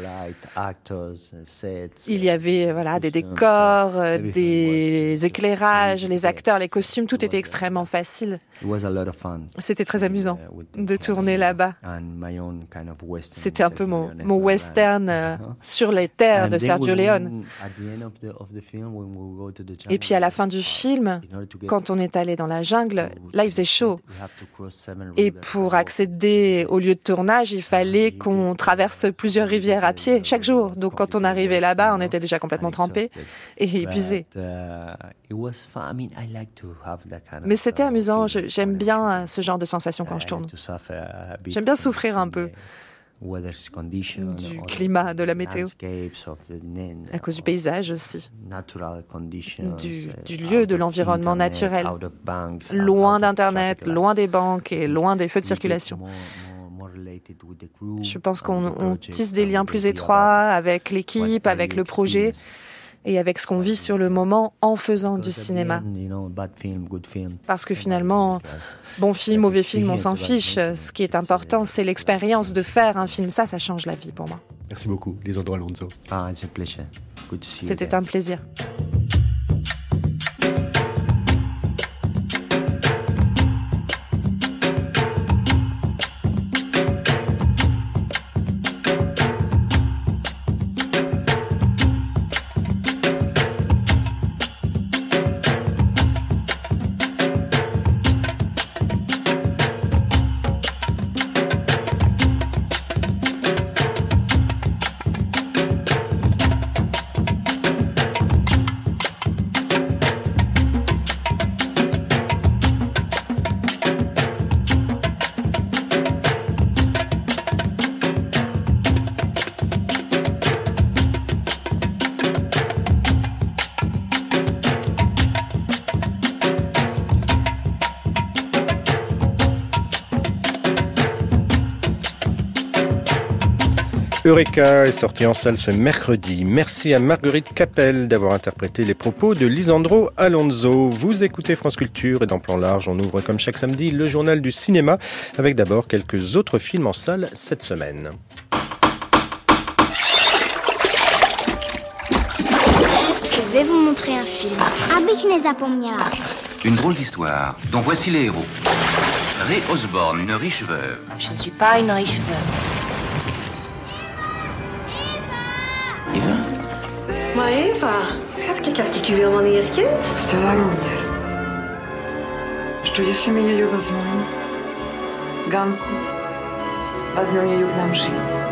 Il y avait voilà des décors, euh, des éclairages, les acteurs, les costumes, tout était extrêmement facile. It was a lot of fun. C'était très amusant de tourner là-bas. And my own kind of western, C'était un peu mon, mon western euh, sur les terres de Sergio Leone. at the end of the- of the film, when we go to the Et puis à la fin du film, quand on est allé dans la jungle, là il faisait chaud. Et pour accéder au lieu de tournage, il fallait qu'on traverse plusieurs rivières à pied chaque jour. Donc quand on arrivait là-bas, on était déjà complètement trempé et épuisé. Uh, Mais c'était uh, amusant. J'aime bien euh, ce genre de sensation quand je tourne. J'aime bien souffrir un peu du climat, de la météo, à cause du paysage aussi, du, uh, du lieu, de l'environnement naturel, loin d'Internet, loin des banques et loin des feux de circulation. Je pense qu'on tisse des liens plus étroits avec l'équipe, avec le projet. Et avec ce qu'on vit sur le moment en faisant du cinéma. Parce que finalement, bon film, mauvais film, on s'en fiche. Ce qui est important, c'est l'expérience de faire un film. Ça, ça change la vie pour moi. Merci beaucoup, Lisandro Alonso. Ah, C'était un plaisir. Eureka est sorti en salle ce mercredi. Merci à Marguerite Capel d'avoir interprété les propos de Lisandro Alonso. Vous écoutez France Culture et dans Plan Large, on ouvre comme chaque samedi le journal du cinéma avec d'abord quelques autres films en salle cette semaine. Je vais vous montrer un film. Une drôle d'histoire, dont voici les héros. Ray Osborne, une riche veuve. Je ne suis pas une riche veuve. Maar Eva, schatje, ik had ik u helemaal niet herkend. Stella Ровнер. Что если мы ее возьмем? Ганку. Возьмем ее к нам жить.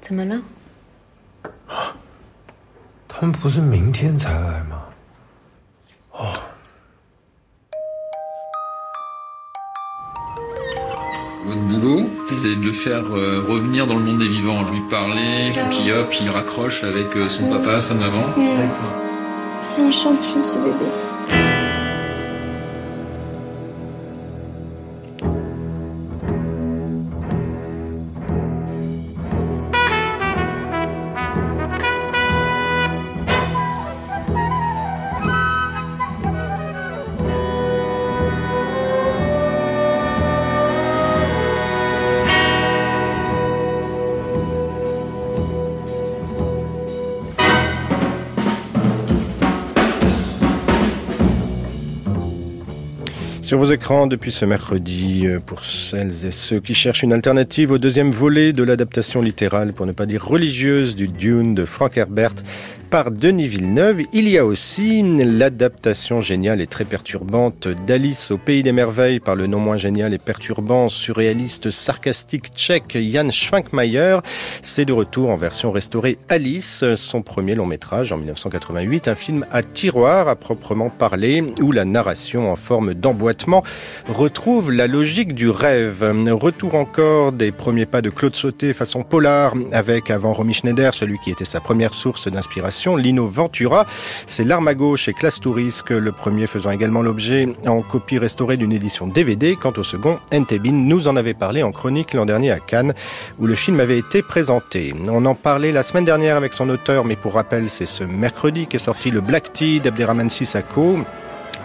怎么了？他们不是明天才来吗？ Parler, faut qu'il hop, il raccroche avec euh, son papa, sa maman. C'est un champion ce bébé. Sur vos écrans depuis ce mercredi, euh, pour celles et ceux qui cherchent une alternative au deuxième volet de l'adaptation littérale, pour ne pas dire religieuse, du Dune de Frank Herbert par Denis Villeneuve, il y a aussi l'adaptation géniale et très perturbante d'Alice au Pays des Merveilles par le non moins génial et perturbant surréaliste sarcastique tchèque Jan Schwankmajer. C'est de retour en version restaurée Alice, son premier long métrage en 1988, un film à tiroir à proprement parler, où la narration en forme d'emboîtement retrouve la logique du rêve. Retour encore des premiers pas de Claude Sauté façon polar, avec avant Romy Schneider, celui qui était sa première source d'inspiration, Lino Ventura. C'est L'arme à gauche et Classe Tourisque, le premier faisant également l'objet en copie restaurée d'une édition DVD. Quant au second, Entebin nous en avait parlé en chronique l'an dernier à Cannes, où le film avait été présenté. On en parlait la semaine dernière avec son auteur, mais pour rappel, c'est ce mercredi qu'est sorti le Black Tea d'Abderrahman Sissako.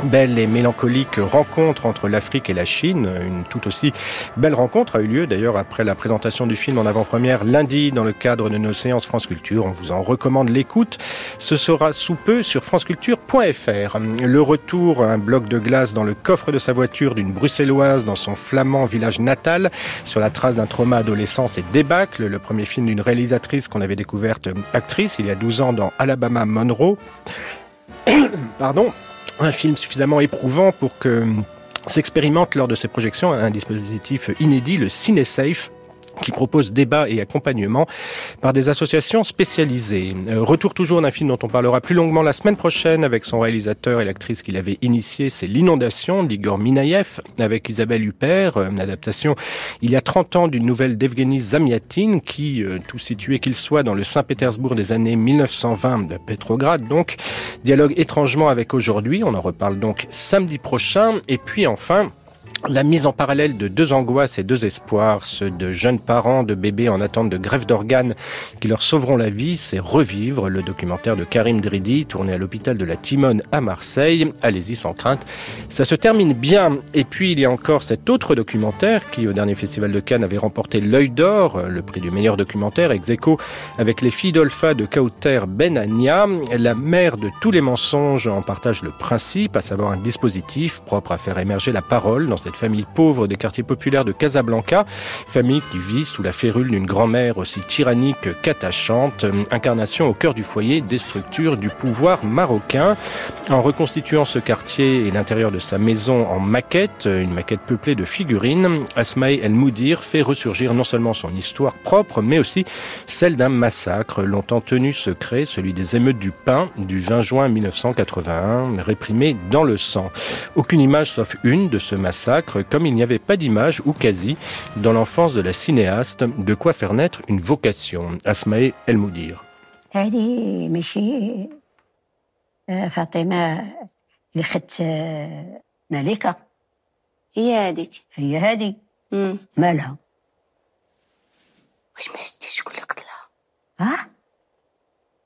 Belle et mélancolique rencontre entre l'Afrique et la Chine. Une tout aussi belle rencontre a eu lieu d'ailleurs après la présentation du film en avant-première lundi dans le cadre de nos séances France Culture. On vous en recommande l'écoute. Ce sera sous peu sur franceculture.fr. Le retour, un bloc de glace dans le coffre de sa voiture d'une bruxelloise dans son flamand village natal sur la trace d'un trauma adolescence et débâcle. Le premier film d'une réalisatrice qu'on avait découverte actrice il y a 12 ans dans Alabama Monroe. Pardon un film suffisamment éprouvant pour que s'expérimente lors de ses projections un dispositif inédit, le CineSafe qui propose débat et accompagnement par des associations spécialisées. Euh, retour toujours d'un film dont on parlera plus longuement la semaine prochaine avec son réalisateur et l'actrice qu'il avait initié, c'est L'inondation d'Igor Minayev avec Isabelle Huppert, euh, une adaptation il y a 30 ans d'une nouvelle d'Evgeny Zamiatin qui, euh, tout situé qu'il soit dans le Saint-Pétersbourg des années 1920 de Petrograd, donc dialogue étrangement avec aujourd'hui, on en reparle donc samedi prochain, et puis enfin La mise en parallèle de deux angoisses et deux espoirs, ceux de jeunes parents de bébés en attente de greffe d'organes qui leur sauveront la vie, c'est Revivre, le documentaire de Karim Dridi, tourné à l'hôpital de la Timone à Marseille. Allez-y sans crainte. Ça se termine bien. Et puis il y a encore cet autre documentaire qui, au dernier festival de Cannes, avait remporté l'œil d'or, le prix du meilleur documentaire, ex aequo avec les filles d'Olpha de Kauter Benania. La mère de tous les mensonges en partage le principe, à savoir un dispositif propre à faire émerger la parole dans cette famille pauvre des quartiers populaires de Casablanca, famille qui vit sous la férule d'une grand-mère aussi tyrannique qu'attachante, incarnation au cœur du foyer des structures du pouvoir marocain. En reconstituant ce quartier et l'intérieur de sa maison en maquette, une maquette peuplée de figurines, Asmaï El Moudir fait ressurgir non seulement son histoire propre, mais aussi celle d'un massacre longtemps tenu secret, celui des émeutes du pain du 20 juin 1981, réprimé dans le sang. Aucune image sauf une de ce massacre comme il n'y avait pas d'image, ou quasi, dans l'enfance de la cinéaste, de quoi faire naître une vocation. Asmae El Moudir. هذه ماشي فاطمة اللي خدت ملكة هي هذيك هي هذه مالها واش ما شتيش شكون اللي قتلها ها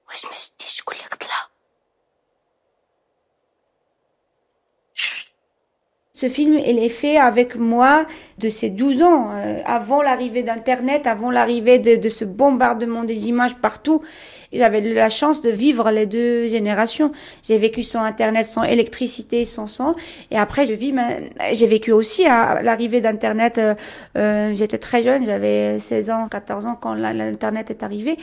واش ما شتيش شكون اللي قتلها Ce film, il est fait avec moi de ces 12 ans, euh, avant l'arrivée d'Internet, avant l'arrivée de, de, ce bombardement des images partout. J'avais la chance de vivre les deux générations. J'ai vécu sans Internet, sans électricité, sans sang. Et après, je vis, j'ai vécu aussi à l'arrivée d'Internet. Euh, euh, J'étais très jeune, j'avais 16 ans, 14 ans quand l'Internet est arrivé.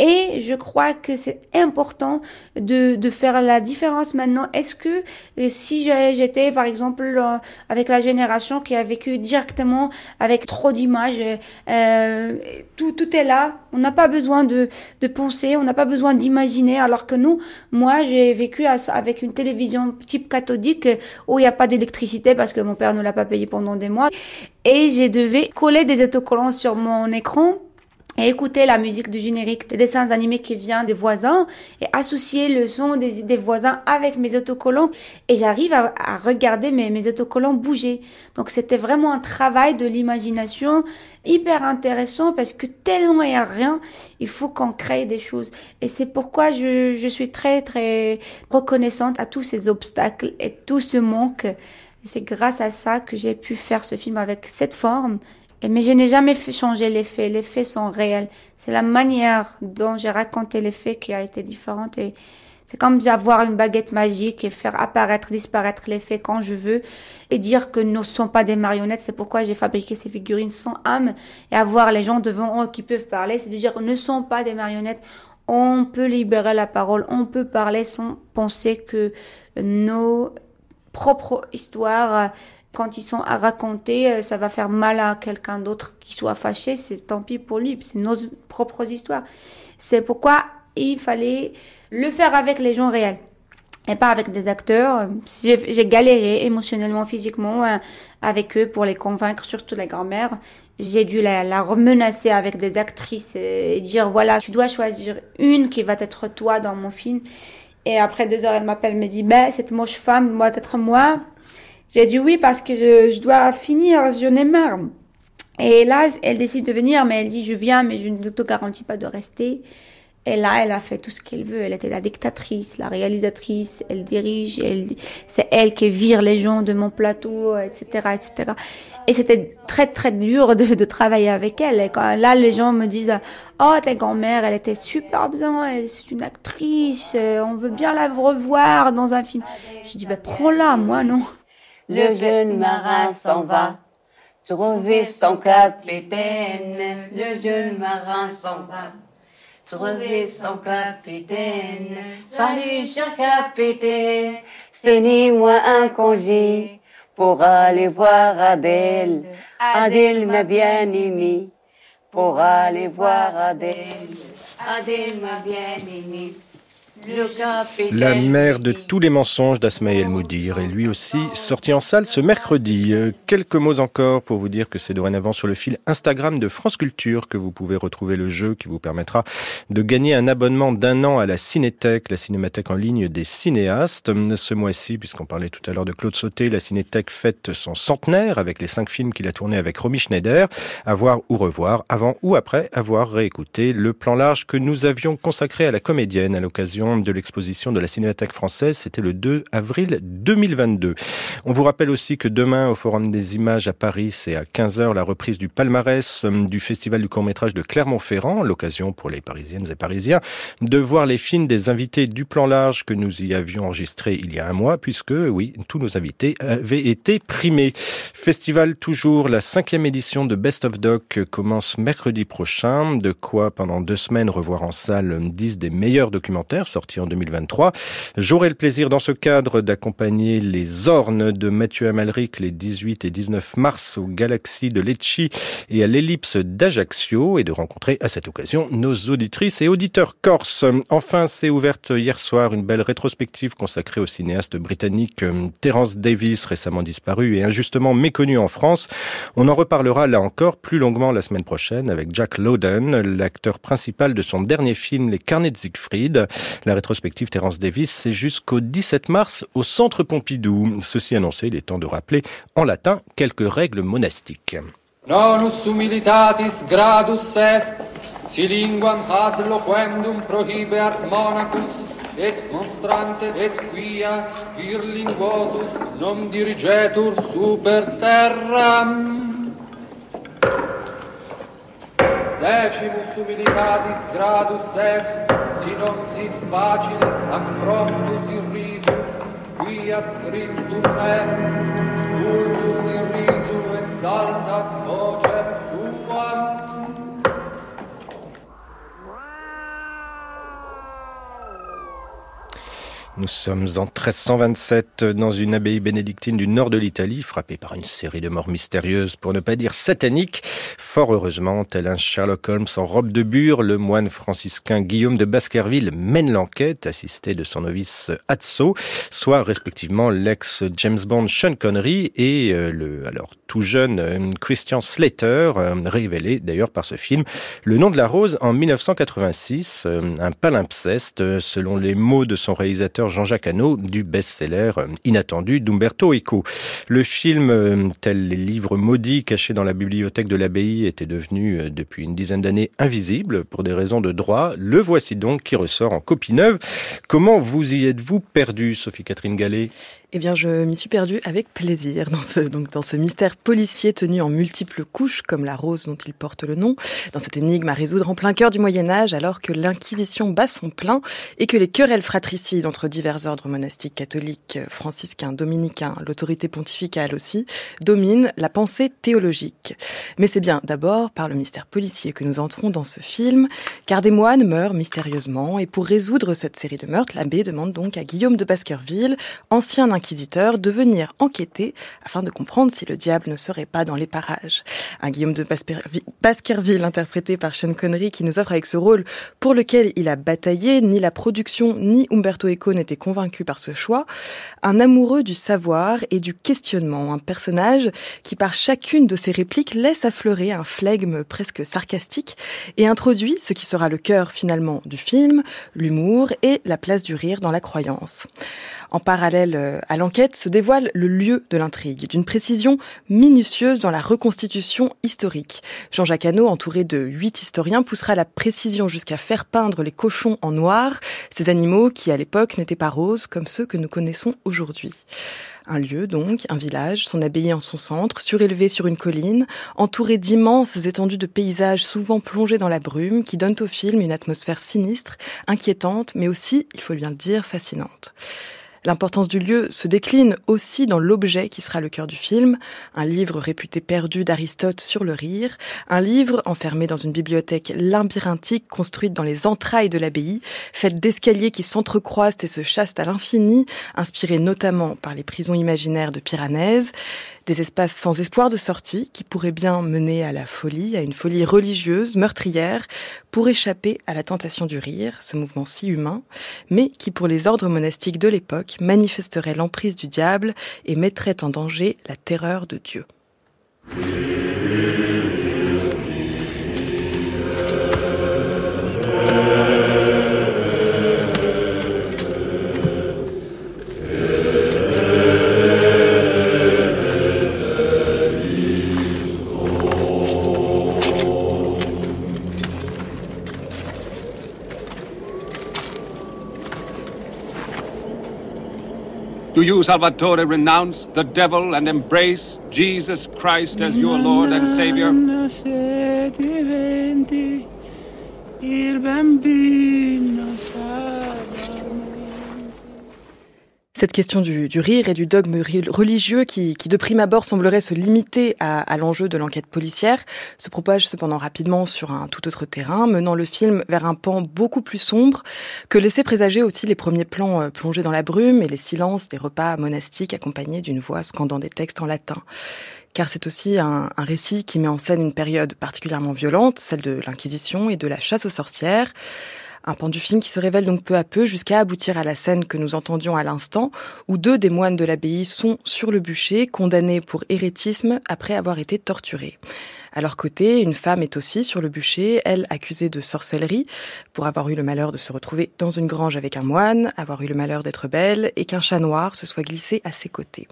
Et je crois que c'est important de, de faire la différence maintenant. Est-ce que si j'étais, par exemple, euh, avec la génération qui a vécu directement avec trop d'images, euh, tout, tout est là. On n'a pas besoin de, de penser, on n'a pas besoin d'imaginer. Alors que nous, moi, j'ai vécu avec une télévision type cathodique où il n'y a pas d'électricité parce que mon père ne l'a pas payé pendant des mois. Et j'ai devais coller des autocollants sur mon écran et écouter la musique du générique des dessins animés qui vient des voisins et associer le son des, des voisins avec mes autocollants et j'arrive à, à, regarder mes, mes autocollants bouger. Donc c'était vraiment un travail de l'imagination hyper intéressant parce que tellement il n'y a rien, il faut qu'on crée des choses. Et c'est pourquoi je, je suis très très reconnaissante à tous ces obstacles et tout ce manque. C'est grâce à ça que j'ai pu faire ce film avec cette forme mais je n'ai jamais fait changer les faits. Les faits sont réels. C'est la manière dont j'ai raconté les faits qui a été différente. Et c'est comme avoir une baguette magique et faire apparaître, disparaître les faits quand je veux et dire que nous ne sommes pas des marionnettes. C'est pourquoi j'ai fabriqué ces figurines sans âme et avoir les gens devant eux qui peuvent parler. C'est de dire ne sont pas des marionnettes. On peut libérer la parole. On peut parler sans penser que nos propres histoires quand ils sont à raconter, ça va faire mal à quelqu'un d'autre qui soit fâché, c'est tant pis pour lui, c'est nos propres histoires. C'est pourquoi il fallait le faire avec les gens réels et pas avec des acteurs. J'ai galéré émotionnellement, physiquement avec eux pour les convaincre, surtout les grand-mères. J'ai dû la, la remenacer avec des actrices et dire voilà, tu dois choisir une qui va être toi dans mon film. Et après deux heures, elle m'appelle, me dit ben cette moche femme doit être moi. J'ai dit oui parce que je, dois finir, j'en ai marre. Et là, elle décide de venir, mais elle dit je viens, mais je ne te garantis pas de rester. Et là, elle a fait tout ce qu'elle veut. Elle était la dictatrice, la réalisatrice, elle dirige, elle, c'est elle qui vire les gens de mon plateau, etc., etc. Et c'était très, très dur de, travailler avec elle. Et là, les gens me disent, oh, ta grand-mère, elle était super bien, c'est une actrice, on veut bien la revoir dans un film. Je dis, ben, prends-la, moi, non. Le jeune marin s'en va trouver son capitaine. Le jeune marin s'en va trouver son capitaine. Salut, cher capitaine, c'est ni moi un congé pour aller voir Adèle. Adèle m'a bien aimé pour aller voir Adèle. Adèle m'a bien aimé La mère de tous les mensonges d'Asmaël Moudir est lui aussi sorti en salle ce mercredi. Euh, quelques mots encore pour vous dire que c'est dorénavant sur le fil Instagram de France Culture que vous pouvez retrouver le jeu qui vous permettra de gagner un abonnement d'un an à la Cinétech, la cinémathèque en ligne des cinéastes. Ce mois-ci, puisqu'on parlait tout à l'heure de Claude Sauté, la Cinétech fête son centenaire avec les cinq films qu'il a tournés avec Romy Schneider. À voir ou revoir, avant ou après avoir réécouté le plan large que nous avions consacré à la comédienne à l'occasion de l'exposition de la Cinémathèque française. C'était le 2 avril 2022. On vous rappelle aussi que demain, au Forum des images à Paris, c'est à 15h la reprise du palmarès euh, du Festival du court-métrage de Clermont-Ferrand, l'occasion pour les Parisiennes et Parisiens de voir les films des invités du plan large que nous y avions enregistré il y a un mois, puisque, oui, tous nos invités avaient été primés. Festival toujours, la cinquième édition de Best of Doc commence mercredi prochain. De quoi, pendant deux semaines, revoir en salle 10 des meilleurs documentaires sorti en 2023. J'aurai le plaisir dans ce cadre d'accompagner les Ornes de Mathieu Amalric les 18 et 19 mars aux Galaxies de Lecce et à l'Ellipse d'Ajaccio et de rencontrer à cette occasion nos auditrices et auditeurs corses. Enfin, c'est ouverte hier soir une belle rétrospective consacrée au cinéaste britannique euh, Terence Davis, récemment disparu et injustement méconnu en France. On en reparlera là encore plus longuement la semaine prochaine avec Jack Lowden, l'acteur principal de son dernier film Les Carnets de Siegfried. La rétrospective Terence Davis, c'est jusqu'au 17 mars au Centre Pompidou. Ceci annoncé, il est temps de rappeler en latin quelques règles monastiques. Nonus humilitatis gradus est, si linguam ad loquendum prohibeat monacus, et monstrante et quia vir linguosus non dirigetur super terram. decimus humilitatis gradus est, si non sit facilis ac promptus irrisum, quia scriptum est, stultus irrisum exaltat voce, Nous sommes en 1327 dans une abbaye bénédictine du nord de l'Italie, frappée par une série de morts mystérieuses, pour ne pas dire sataniques. Fort heureusement, tel un Sherlock Holmes en robe de bure, le moine franciscain Guillaume de Baskerville mène l'enquête, assisté de son novice Atso, soit respectivement l'ex James Bond Sean Connery et euh, le alors tout jeune euh, Christian Slater, euh, révélé d'ailleurs par ce film. Le nom de la rose en 1986, euh, un palimpseste, selon les mots de son réalisateur Jean-Jacques Hano, du best-seller inattendu d'Umberto Eco. Le film, tel les livres maudits cachés dans la bibliothèque de l'abbaye, était devenu depuis une dizaine d'années invisible pour des raisons de droit. Le voici donc qui ressort en copie neuve. Comment vous y êtes-vous perdu, Sophie-Catherine Gallet? Eh bien, je m'y suis perdue avec plaisir dans ce, donc, dans ce mystère policier tenu en multiples couches, comme la rose dont il porte le nom, dans cette énigme à résoudre en plein cœur du Moyen-Âge, alors que l'Inquisition bat son plein et que les querelles fratricides entre divers ordres monastiques catholiques, franciscains, dominicains, l'autorité pontificale aussi, dominent la pensée théologique. Mais c'est bien d'abord par le mystère policier que nous entrons dans ce film, car des moines meurent mystérieusement, et pour résoudre cette série de meurtres, l'abbé demande donc à Guillaume de Baskerville, ancien inquisiteur, de venir enquêter afin de comprendre si le diable ne serait pas dans les parages. Un Guillaume de Baskerville, interprété par Sean Connery qui nous offre avec ce rôle pour lequel il a bataillé, ni la production ni Umberto Eco n'étaient convaincus par ce choix. Un amoureux du savoir et du questionnement, un personnage qui par chacune de ses répliques laisse affleurer un flegme presque sarcastique et introduit ce qui sera le cœur finalement du film, l'humour et la place du rire dans la croyance. En parallèle euh, à l'enquête se dévoile le lieu de l'intrigue, d'une précision minutieuse dans la reconstitution historique. Jean-Jacques Hano, entouré de huit historiens, poussera la précision jusqu'à faire peindre les cochons en noir, ces animaux qui à l'époque n'étaient pas roses comme ceux que nous connaissons aujourd'hui. Un lieu donc, un village, son abbaye en son centre, surélevé sur une colline, entouré d'immenses étendues de paysages souvent plongés dans la brume, qui donnent au film une atmosphère sinistre, inquiétante, mais aussi, il faut bien le dire, fascinante. L'importance du lieu se décline aussi dans l'objet qui sera le cœur du film, un livre réputé perdu d'Aristote sur le rire, un livre enfermé dans une bibliothèque labyrinthique construite dans les entrailles de l'abbaye, faite d'escaliers qui s'entrecroisent et se chassent à l'infini, inspiré notamment par les prisons imaginaires de Piranèse, Des espaces sans espoir de sortie qui pourraient bien mener à la folie, à une folie religieuse, meurtrière, pour échapper à la tentation du rire, ce mouvement si humain, mais qui pour les ordres monastiques de l'époque manifesterait l'emprise du diable et mettrait en danger la terreur de Dieu. You, Salvatore, renounce the devil and embrace Jesus Christ as your Lord and Savior? Cette question du, rire et du dogme religieux qui, qui, de prime abord semblerait se limiter à, à l'enjeu de l'enquête policière se propage cependant rapidement sur un tout autre terrain, menant le film vers un pan beaucoup plus sombre que laissaient présager aussi les premiers plans euh, plongés dans la brume et les silences des repas monastiques accompagnés d'une voix scandant des textes en latin car c'est aussi un, un, récit qui met en scène une période particulièrement violente, celle de l'Inquisition et de la chasse aux sorcières. Un pan du film qui se révèle donc peu à peu jusqu'à aboutir à la scène que nous entendions à l'instant, où deux des moines de l'abbaye sont sur le bûcher, condamnés pour hérétisme après avoir été torturés. À leur côté, une femme est aussi sur le bûcher, elle accusée de sorcellerie, pour avoir eu le malheur de se retrouver dans une grange avec un moine, avoir eu le malheur d'être belle, et qu'un chat noir se soit glissé à ses côtés.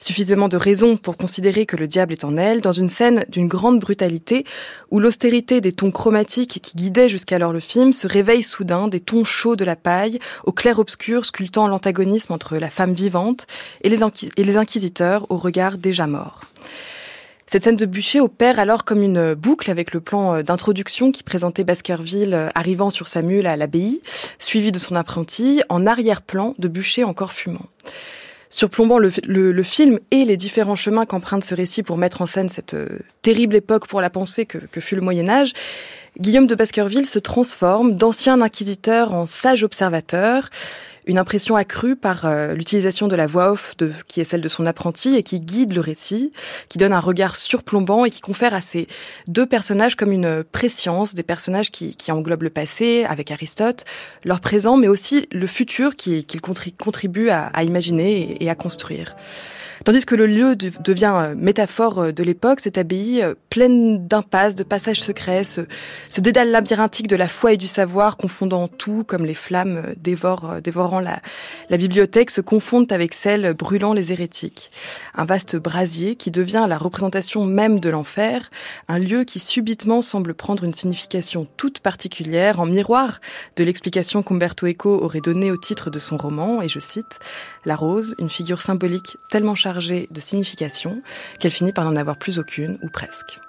Suffisamment de raisons pour considérer que le diable est en elle, dans une scène d'une grande brutalité, où l'austérité des tons chromatiques qui guidaient jusqu'alors le film se réveille soudain des tons chauds de la paille, au clair-obscur sculptant l'antagonisme entre la femme vivante et les, et les inquisiteurs au regard déjà mort. Cette scène de bûcher opère alors comme une boucle avec le plan d'introduction qui présentait Baskerville arrivant sur sa mule à l'abbaye, suivi de son apprenti, en arrière-plan de bûcher encore fumant. Surplombant le, film et les différents chemins qu'emprunte ce récit pour mettre en scène cette euh, terrible époque pour la pensée que fut le Moyen Âge, Guillaume de Baskerville se transforme d'ancien inquisiteur en sage observateur, une impression accrue par euh, l'utilisation de la voix off de, qui est celle de son apprenti et qui guide le récit, qui donne un regard surplombant et qui confère à ces deux personnages comme une préscience, des personnages qui, qui englobent le passé avec Aristote, leur présent, mais aussi le futur qu'ils qui contribuent à, à imaginer et à construire. Tandis que le lieu devient métaphore de l'époque, cette abbaye pleine d'impasses, de passages secrets, ce, dédale labyrinthique de la foi et du savoir, confondant tout, comme les flammes dévorant la, la bibliothèque, se confondent avec celles brûlant les hérétiques. Un vaste brasier qui devient la représentation même de l'enfer, un lieu qui subitement semble prendre une signification toute particulière, en miroir de l'explication qu'Umberto Eco aurait donnée au titre de son roman, et je cite, La rose, une figure symbolique tellement de signification qu'elle finit par n'en avoir plus aucune, ou presque.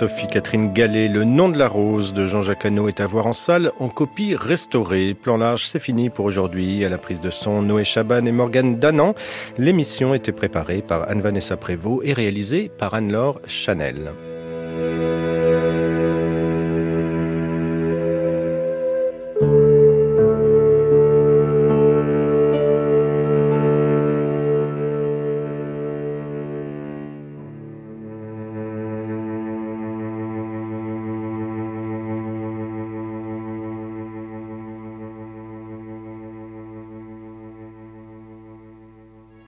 Merci Sophie-Catherine Gallet. Le nom de la rose de Jean-Jacques Hano est à voir en salle en copie restaurée. Plan large, c'est fini pour aujourd'hui. À la prise de son, Noé Chaban et Morgane Danan. L'émission était préparée par Anne-Vanessa Prévost et réalisée par Anne-Laure Chanel.